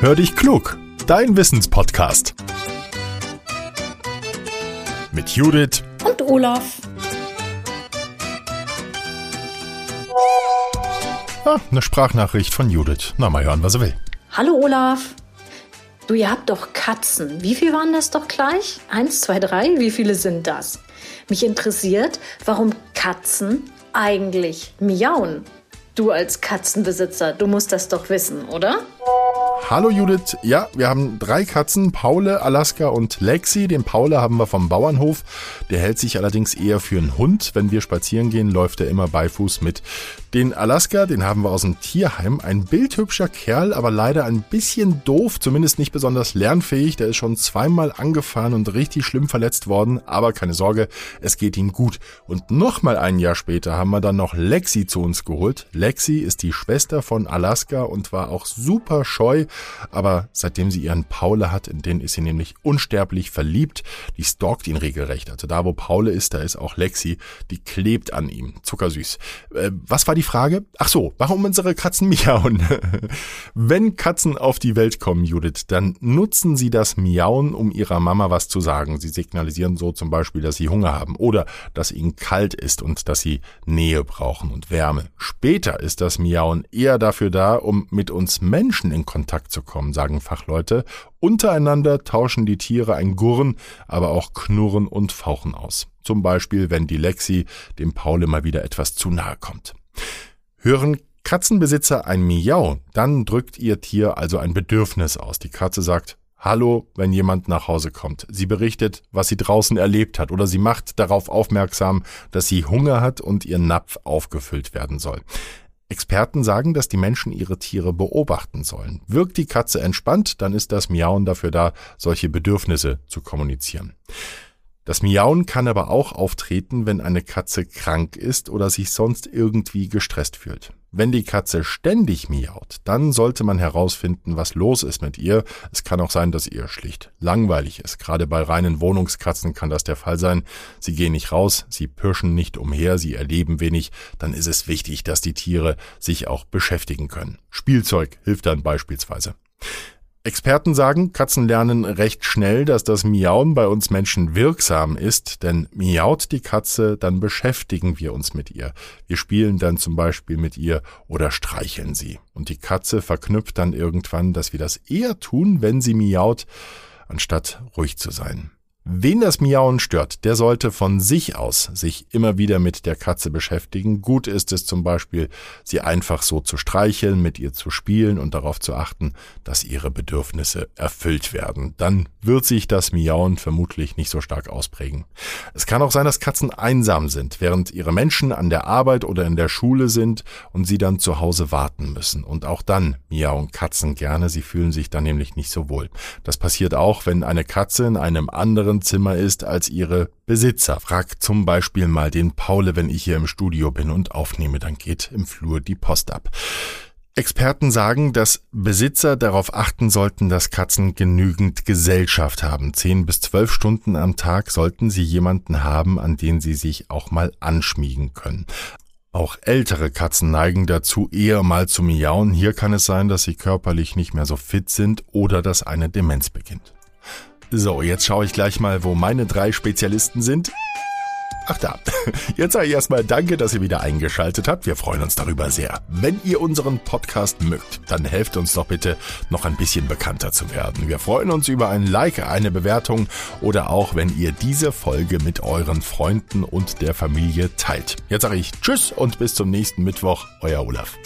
Hör dich klug, dein Wissenspodcast. Mit Judith und Olaf. Ah, eine Sprachnachricht von Judith. Na, mal hören, was er will. Hallo Olaf. Du, ihr habt doch Katzen. Wie viel waren das doch gleich? Eins, zwei, drei? Wie viele sind das? Mich interessiert, warum Katzen eigentlich miauen. Du als Katzenbesitzer, du musst das doch wissen, oder? Hallo Judith. Ja, wir haben drei Katzen, Paule, Alaska und Lexi. Den Paule haben wir vom Bauernhof. Der hält sich allerdings eher für einen Hund. Wenn wir spazieren gehen, läuft er immer beifuß mit. Den Alaska, den haben wir aus dem Tierheim. Ein bildhübscher Kerl, aber leider ein bisschen doof, zumindest nicht besonders lernfähig. Der ist schon zweimal angefahren und richtig schlimm verletzt worden. Aber keine Sorge, es geht ihm gut. Und nochmal ein Jahr später haben wir dann noch Lexi zu uns geholt. Lexi ist die Schwester von Alaska und war auch super scheu aber seitdem sie ihren Paule hat, in den ist sie nämlich unsterblich verliebt. Die stalkt ihn regelrecht. Also da, wo Paule ist, da ist auch Lexi. Die klebt an ihm. Zuckersüß. Äh, was war die Frage? Ach so, warum unsere Katzen miauen? Wenn Katzen auf die Welt kommen, Judith, dann nutzen sie das Miauen, um ihrer Mama was zu sagen. Sie signalisieren so zum Beispiel, dass sie Hunger haben oder dass ihnen kalt ist und dass sie Nähe brauchen und Wärme. Später ist das Miauen eher dafür da, um mit uns Menschen in Kontakt Kontakt zu kommen, sagen Fachleute. Untereinander tauschen die Tiere ein Gurren, aber auch Knurren und Fauchen aus. Zum Beispiel, wenn die Lexi dem Paul immer wieder etwas zu nahe kommt. Hören Katzenbesitzer ein Miau, dann drückt ihr Tier also ein Bedürfnis aus. Die Katze sagt, Hallo, wenn jemand nach Hause kommt. Sie berichtet, was sie draußen erlebt hat oder sie macht darauf aufmerksam, dass sie Hunger hat und ihr Napf aufgefüllt werden soll. Experten sagen, dass die Menschen ihre Tiere beobachten sollen. Wirkt die Katze entspannt, dann ist das Miauen dafür da, solche Bedürfnisse zu kommunizieren. Das Miauen kann aber auch auftreten, wenn eine Katze krank ist oder sich sonst irgendwie gestresst fühlt. Wenn die Katze ständig miaut, dann sollte man herausfinden, was los ist mit ihr. Es kann auch sein, dass ihr schlicht langweilig ist. Gerade bei reinen Wohnungskatzen kann das der Fall sein. Sie gehen nicht raus, sie pirschen nicht umher, sie erleben wenig. Dann ist es wichtig, dass die Tiere sich auch beschäftigen können. Spielzeug hilft dann beispielsweise. Experten sagen, Katzen lernen recht schnell, dass das Miauen bei uns Menschen wirksam ist, denn miaut die Katze, dann beschäftigen wir uns mit ihr. Wir spielen dann zum Beispiel mit ihr oder streicheln sie. Und die Katze verknüpft dann irgendwann, dass wir das eher tun, wenn sie miaut, anstatt ruhig zu sein. Wen das Miauen stört, der sollte von sich aus sich immer wieder mit der Katze beschäftigen. Gut ist es zum Beispiel, sie einfach so zu streicheln, mit ihr zu spielen und darauf zu achten, dass ihre Bedürfnisse erfüllt werden. Dann wird sich das Miauen vermutlich nicht so stark ausprägen. Es kann auch sein, dass Katzen einsam sind, während ihre Menschen an der Arbeit oder in der Schule sind und sie dann zu Hause warten müssen. Und auch dann miauen Katzen gerne, sie fühlen sich dann nämlich nicht so wohl. Das passiert auch, wenn eine Katze in einem anderen Zimmer ist als ihre Besitzer. Frag zum Beispiel mal den Paule, wenn ich hier im Studio bin und aufnehme, dann geht im Flur die Post ab. Experten sagen, dass Besitzer darauf achten sollten, dass Katzen genügend Gesellschaft haben. Zehn bis zwölf Stunden am Tag sollten sie jemanden haben, an den sie sich auch mal anschmiegen können. Auch ältere Katzen neigen dazu, eher mal zu miauen. Hier kann es sein, dass sie körperlich nicht mehr so fit sind oder dass eine Demenz beginnt. So, jetzt schaue ich gleich mal, wo meine drei Spezialisten sind. Ach da. Jetzt sage ich erstmal Danke, dass ihr wieder eingeschaltet habt. Wir freuen uns darüber sehr. Wenn ihr unseren Podcast mögt, dann helft uns doch bitte, noch ein bisschen bekannter zu werden. Wir freuen uns über ein Like, eine Bewertung oder auch, wenn ihr diese Folge mit euren Freunden und der Familie teilt. Jetzt sage ich Tschüss und bis zum nächsten Mittwoch. Euer Olaf.